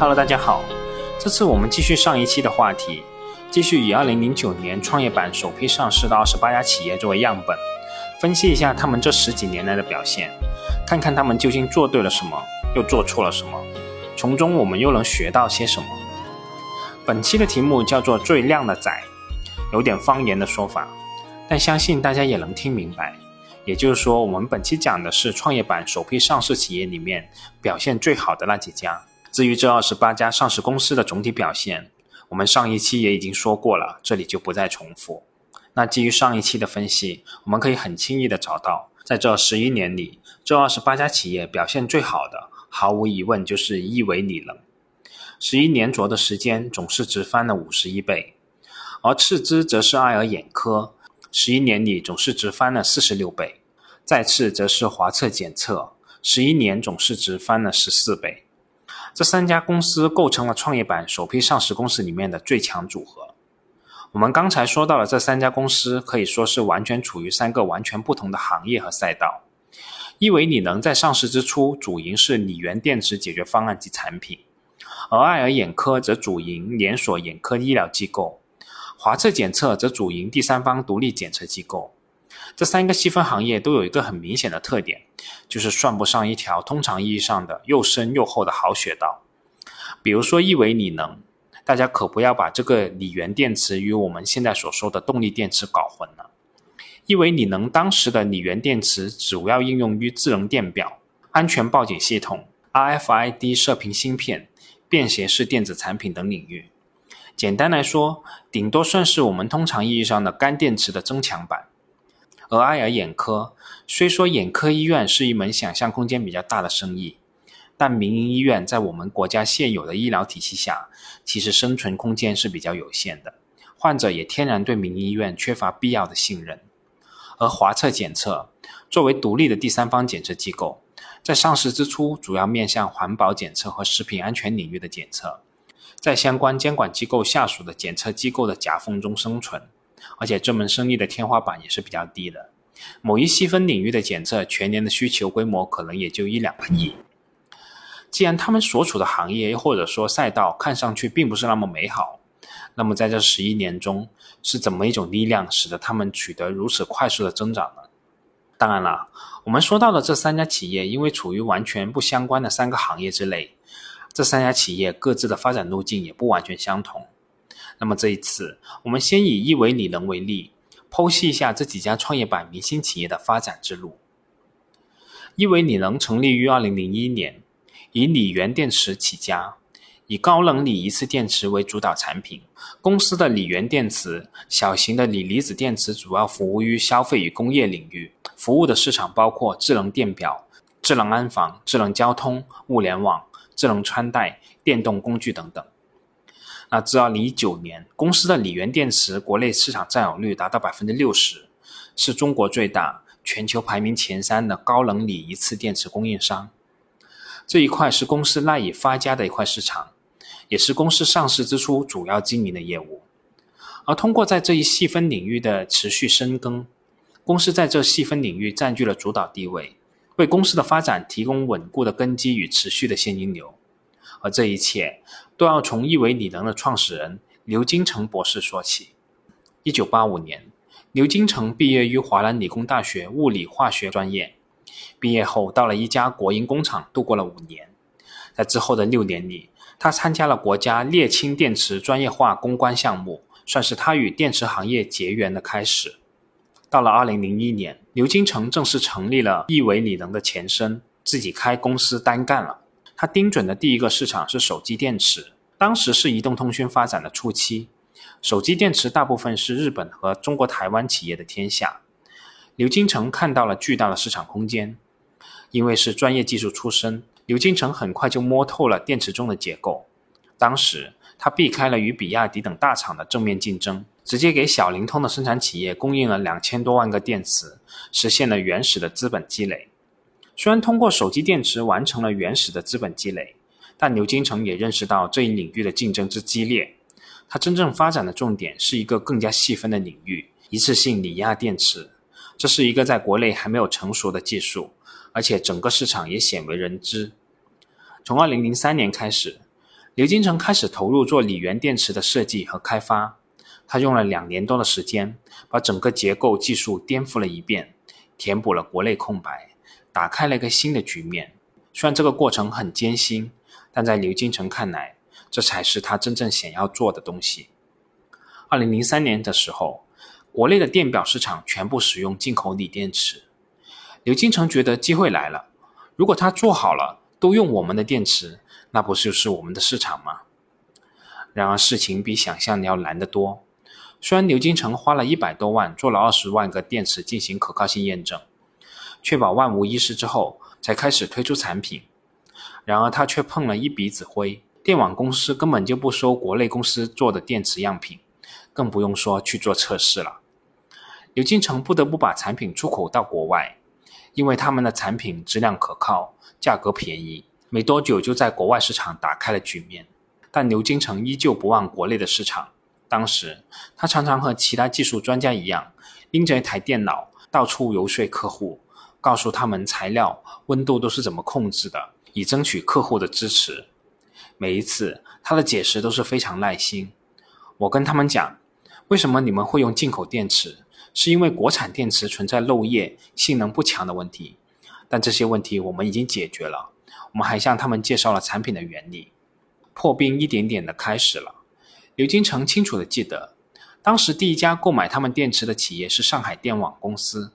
Hello，大家好，这次我们继续上一期的话题，继续以2009年创业板首批上市的28家企业作为样本，分析一下他们这十几年来的表现，看看他们究竟做对了什么，又做错了什么，从中我们又能学到些什么。本期的题目叫做“最靓的仔”，有点方言的说法，但相信大家也能听明白。也就是说，我们本期讲的是创业板首批上市企业里面表现最好的那几家。至于这二十八家上市公司的总体表现，我们上一期也已经说过了，这里就不再重复。那基于上一期的分析，我们可以很轻易的找到，在这十一年里，这二十八家企业表现最好的，毫无疑问就是亿维理能。十一年着的时间，总市值翻了五十一倍，而次之则是爱尔眼科。十一年里总市值翻了四十六倍，再次则是华测检测，十一年总市值翻了十四倍。这三家公司构成了创业板首批上市公司里面的最强组合。我们刚才说到了这三家公司，可以说是完全处于三个完全不同的行业和赛道。亿维理能在上市之初主营是锂源电池解决方案及产品，而爱尔眼科则主营连锁眼科医疗机构。华测检测则主营第三方独立检测机构，这三个细分行业都有一个很明显的特点，就是算不上一条通常意义上的又深又厚的好雪道。比如说亿维锂能，大家可不要把这个锂源电池与我们现在所说的动力电池搞混了。亿维锂能当时的锂源电池主要应用于智能电表、安全报警系统、RFID 射频芯片、便携式电子产品等领域。简单来说，顶多算是我们通常意义上的干电池的增强版。而爱尔眼科虽说眼科医院是一门想象空间比较大的生意，但民营医院在我们国家现有的医疗体系下，其实生存空间是比较有限的。患者也天然对民营医院缺乏必要的信任。而华测检测作为独立的第三方检测机构，在上市之初主要面向环保检测和食品安全领域的检测。在相关监管机构下属的检测机构的夹缝中生存，而且这门生意的天花板也是比较低的。某一细分领域的检测全年的需求规模可能也就一两个亿。既然他们所处的行业或者说赛道看上去并不是那么美好，那么在这十一年中是怎么一种力量使得他们取得如此快速的增长呢？当然了，我们说到的这三家企业因为处于完全不相关的三个行业之内。这三家企业各自的发展路径也不完全相同。那么这一次，我们先以亿维锂能为例，剖析一下这几家创业板明星企业的发展之路。亿维锂能成立于二零零一年，以锂源电池起家，以高能锂一次电池为主导产品。公司的锂源电池、小型的锂离子电池主要服务于消费与工业领域，服务的市场包括智能电表、智能安防、智能交通、物联网。智能穿戴、电动工具等等。那至二零一九年，公司的锂源电池国内市场占有率达到百分之六十，是中国最大、全球排名前三的高能锂一次电池供应商。这一块是公司赖以发家的一块市场，也是公司上市之初主要经营的业务。而通过在这一细分领域的持续深耕，公司在这细分领域占据了主导地位。为公司的发展提供稳固的根基与持续的现金流，而这一切都要从亿维锂能的创始人刘金成博士说起。一九八五年，刘金成毕业于华南理工大学物理化学专业，毕业后到了一家国营工厂度过了五年。在之后的六年里，他参加了国家镍氢电池专业化攻关项目，算是他与电池行业结缘的开始。到了二零零一年，刘金成正式成立了亿维锂能的前身，自己开公司单干了。他盯准的第一个市场是手机电池，当时是移动通讯发展的初期，手机电池大部分是日本和中国台湾企业的天下。刘金成看到了巨大的市场空间，因为是专业技术出身，刘金成很快就摸透了电池中的结构。当时他避开了与比亚迪等大厂的正面竞争。直接给小灵通的生产企业供应了两千多万个电池，实现了原始的资本积累。虽然通过手机电池完成了原始的资本积累，但牛金城也认识到这一领域的竞争之激烈。他真正发展的重点是一个更加细分的领域——一次性锂压电池。这是一个在国内还没有成熟的技术，而且整个市场也鲜为人知。从二零零三年开始，刘金成开始投入做锂源电池的设计和开发，他用了两年多的时间，把整个结构技术颠覆了一遍，填补了国内空白，打开了一个新的局面。虽然这个过程很艰辛，但在刘金成看来，这才是他真正想要做的东西。二零零三年的时候，国内的电表市场全部使用进口锂电池。刘金成觉得机会来了，如果他做好了，都用我们的电池，那不就是我们的市场吗？然而事情比想象的要难得多。虽然刘金成花了一百多万做了二十万个电池进行可靠性验证，确保万无一失之后，才开始推出产品。然而他却碰了一鼻子灰，电网公司根本就不收国内公司做的电池样品，更不用说去做测试了。刘金成不得不把产品出口到国外。因为他们的产品质量可靠，价格便宜，没多久就在国外市场打开了局面。但刘金成依旧不忘国内的市场。当时他常常和其他技术专家一样，拎着一台电脑到处游说客户，告诉他们材料温度都是怎么控制的，以争取客户的支持。每一次他的解释都是非常耐心。我跟他们讲，为什么你们会用进口电池？是因为国产电池存在漏液、性能不强的问题，但这些问题我们已经解决了。我们还向他们介绍了产品的原理。破冰一点点的开始了。刘金成清楚的记得，当时第一家购买他们电池的企业是上海电网公司。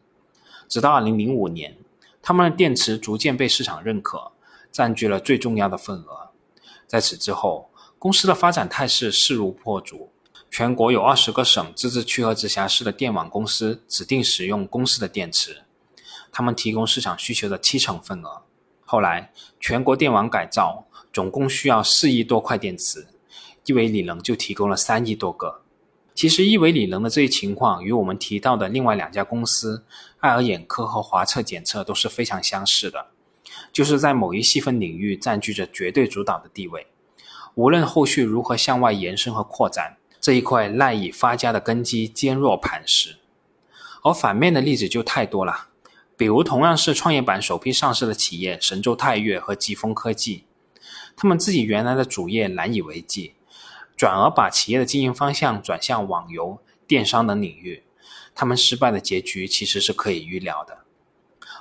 直到2005年，他们的电池逐渐被市场认可，占据了最重要的份额。在此之后，公司的发展态势势如破竹。全国有二十个省、自治区和直辖市的电网公司指定使用公司的电池，他们提供市场需求的七成份额。后来，全国电网改造总共需要四亿多块电池，亿维锂能就提供了三亿多个。其实，亿维锂能的这一情况与我们提到的另外两家公司爱尔眼科和华测检测都是非常相似的，就是在某一细分领域占据着绝对主导的地位，无论后续如何向外延伸和扩展。这一块赖以发家的根基坚若磐石，而反面的例子就太多了。比如同样是创业板首批上市的企业神州泰岳和疾风科技，他们自己原来的主业难以为继，转而把企业的经营方向转向网游、电商等领域，他们失败的结局其实是可以预料的。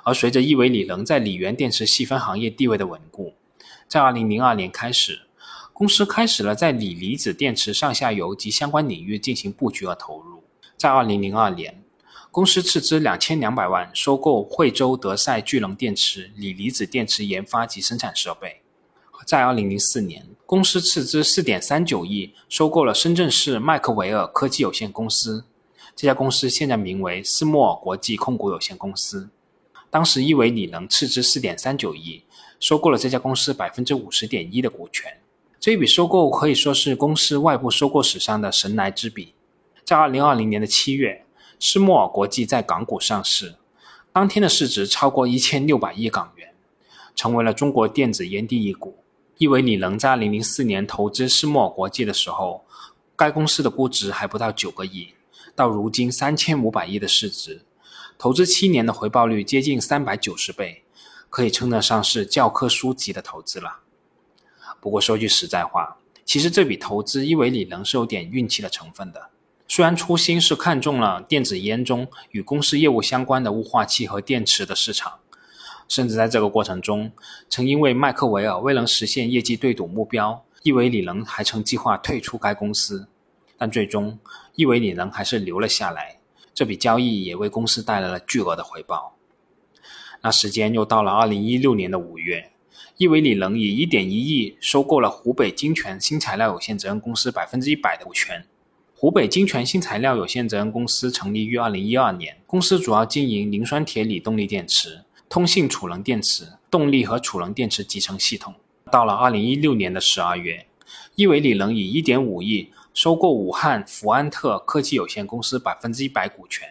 而随着亿维锂能在锂源电池细分行业地位的稳固，在二零零二年开始。公司开始了在锂离子电池上下游及相关领域进行布局和投入。在二零零二年，公司斥资两千两百万收购惠州德赛聚能电池锂离子电池研发及生产设备。在二零零四年，公司斥资四点三九亿收购了深圳市麦克维尔科技有限公司。这家公司现在名为斯莫尔国际控股有限公司。当时，亿维锂能斥资四点三九亿收购了这家公司百分之五十点一的股权。这一笔收购可以说是公司外部收购史上的神来之笔。在二零二零年的七月，斯莫尔国际在港股上市，当天的市值超过一千六百亿港元，成为了中国电子烟第一股。亿维锂能在二零零四年投资施莫尔国际的时候，该公司的估值还不到九个亿，到如今三千五百亿的市值，投资七年的回报率接近三百九十倍，可以称得上是教科书级的投资了。不过说句实在话，其实这笔投资因为锂能是有点运气的成分的。虽然初心是看中了电子烟中与公司业务相关的雾化器和电池的市场，甚至在这个过程中，曾因为麦克维尔未能实现业绩对赌目标，亿维锂能还曾计划退出该公司，但最终亿维锂能还是留了下来。这笔交易也为公司带来了巨额的回报。那时间又到了二零一六年的五月。亿维锂能以一点一亿收购了湖北金泉新材料有限责任公司百分之一百的股权。湖北金泉新材料有限责任公司成立于二零一二年，公司主要经营磷酸铁锂动力电池、通信储能电池、动力和储能电池集成系统。到了二零一六年的十二月，亿维锂能以一点五亿收购武汉福安特科技有限公司百分之一百股权。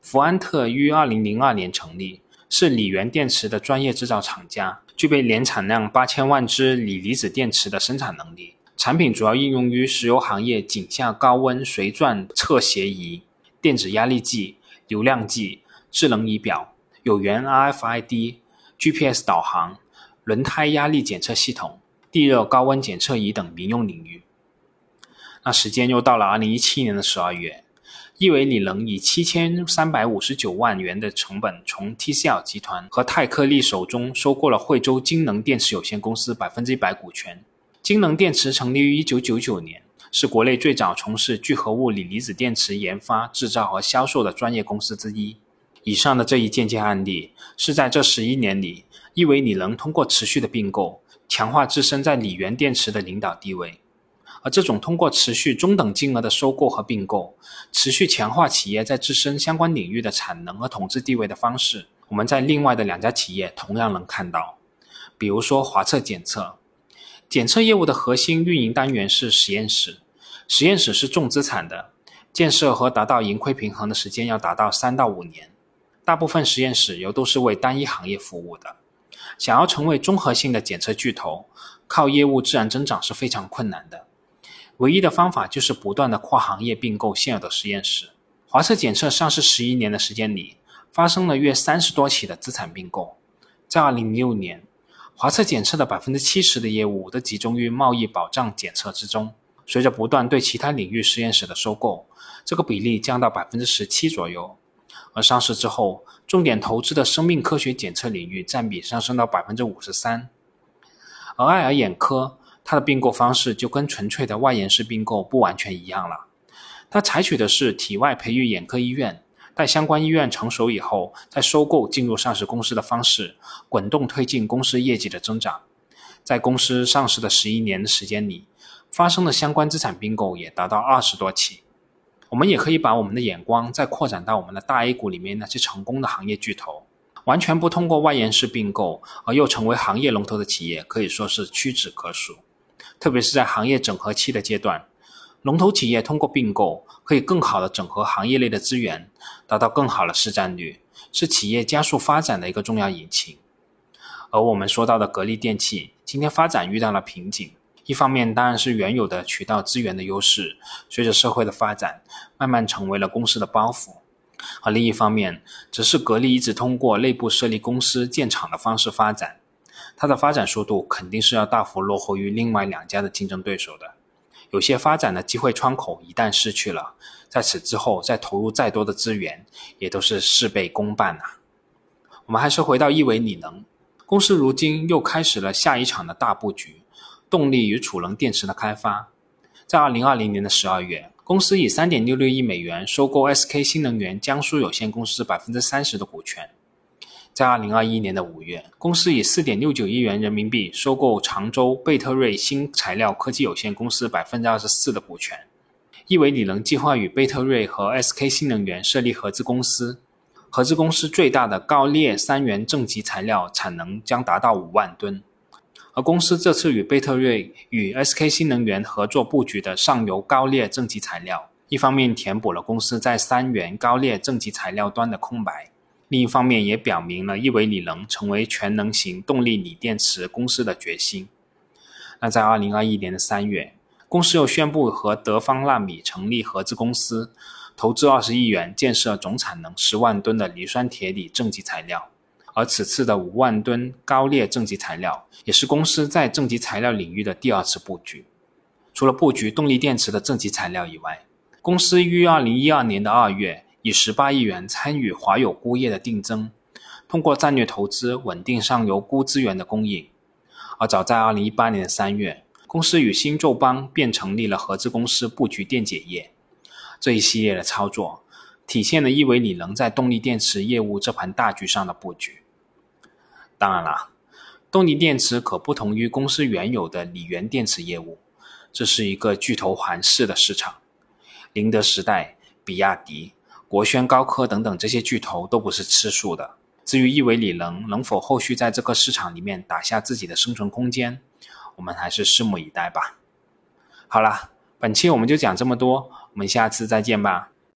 福安特于二零零二年成立，是锂源电池的专业制造厂家。具备年产量八千万只锂离子电池的生产能力，产品主要应用于石油行业井下高温随钻测斜仪、电子压力计、流量计、智能仪表、有源 RFID、GPS 导航、轮胎压力检测系统、地热、高温检测仪等民用领域。那时间又到了二零一七年的十二月，亿维里能以七千三百五十九万元的成本，从 TCL 集团和泰克力手中收购了惠州金能电池有限公司百分之一百股权。金能电池成立于一九九九年，是国内最早从事聚合物锂离子电池研发、制造和销售的专业公司之一。以上的这一间接案例，是在这十一年里，亿维里能通过持续的并购，强化自身在锂源电池的领导地位。而这种通过持续中等金额的收购和并购，持续强化企业在自身相关领域的产能和统治地位的方式，我们在另外的两家企业同样能看到。比如说华测检测，检测业务的核心运营单元是实验室，实验室是重资产的，建设和达到盈亏平衡的时间要达到三到五年。大部分实验室又都是为单一行业服务的，想要成为综合性的检测巨头，靠业务自然增长是非常困难的。唯一的方法就是不断的跨行业并购现有的实验室。华测检测上市十一年的时间里，发生了约三十多起的资产并购。在二零零六年，华测检测的百分之七十的业务都集中于贸易保障检测之中。随着不断对其他领域实验室的收购，这个比例降到百分之十七左右。而上市之后，重点投资的生命科学检测领域占比上升到百分之五十三。而爱尔眼科。它的并购方式就跟纯粹的外延式并购不完全一样了，它采取的是体外培育眼科医院，待相关医院成熟以后，再收购进入上市公司的方式，滚动推进公司业绩的增长。在公司上市的十一年的时间里，发生的相关资产并购也达到二十多起。我们也可以把我们的眼光再扩展到我们的大 A 股里面那些成功的行业巨头，完全不通过外延式并购而又成为行业龙头的企业，可以说是屈指可数。特别是在行业整合期的阶段，龙头企业通过并购，可以更好的整合行业内的资源，达到更好的市占率，是企业加速发展的一个重要引擎。而我们说到的格力电器，今天发展遇到了瓶颈，一方面当然是原有的渠道资源的优势，随着社会的发展，慢慢成为了公司的包袱；而另一方面，则是格力一直通过内部设立公司建厂的方式发展。它的发展速度肯定是要大幅落后于另外两家的竞争对手的，有些发展的机会窗口一旦失去了，在此之后再投入再多的资源，也都是事倍功半呐。我们还是回到亿维锂能公司，如今又开始了下一场的大布局，动力与储能电池的开发。在二零二零年的十二月，公司以三点六六亿美元收购 SK 新能源江苏有限公司百分之三十的股权。在二零二一年的五月，公司以四点六九亿元人民币收购常州贝特瑞新材料科技有限公司百分之二十四的股权。亿维锂能计划与贝特瑞和 SK 新能源设立合资公司，合资公司最大的高镍三元正极材料产能将达到五万吨。而公司这次与贝特瑞与 SK 新能源合作布局的上游高镍正极材料，一方面填补了公司在三元高镍正极材料端的空白。另一方面，也表明了亿维锂能成为全能型动力锂电池公司的决心。那在二零二一年的三月，公司又宣布和德方纳米成立合资公司，投资二十亿元建设总产能十万吨的磷酸铁锂正极材料。而此次的五万吨高镍正极材料，也是公司在正极材料领域的第二次布局。除了布局动力电池的正极材料以外，公司于二零一二年的二月。以十八亿元参与华友钴业的定增，通过战略投资稳定上游钴资源的供应。而早在二零一八年的三月，公司与新宙邦便成立了合资公司布局电解液。这一系列的操作，体现了亿维锂能在动力电池业务这盘大局上的布局。当然了，动力电池可不同于公司原有的锂源电池业务，这是一个巨头环视的市场。宁德时代、比亚迪。国轩高科等等这些巨头都不是吃素的。至于亿维锂能能否后续在这个市场里面打下自己的生存空间，我们还是拭目以待吧。好了，本期我们就讲这么多，我们下次再见吧。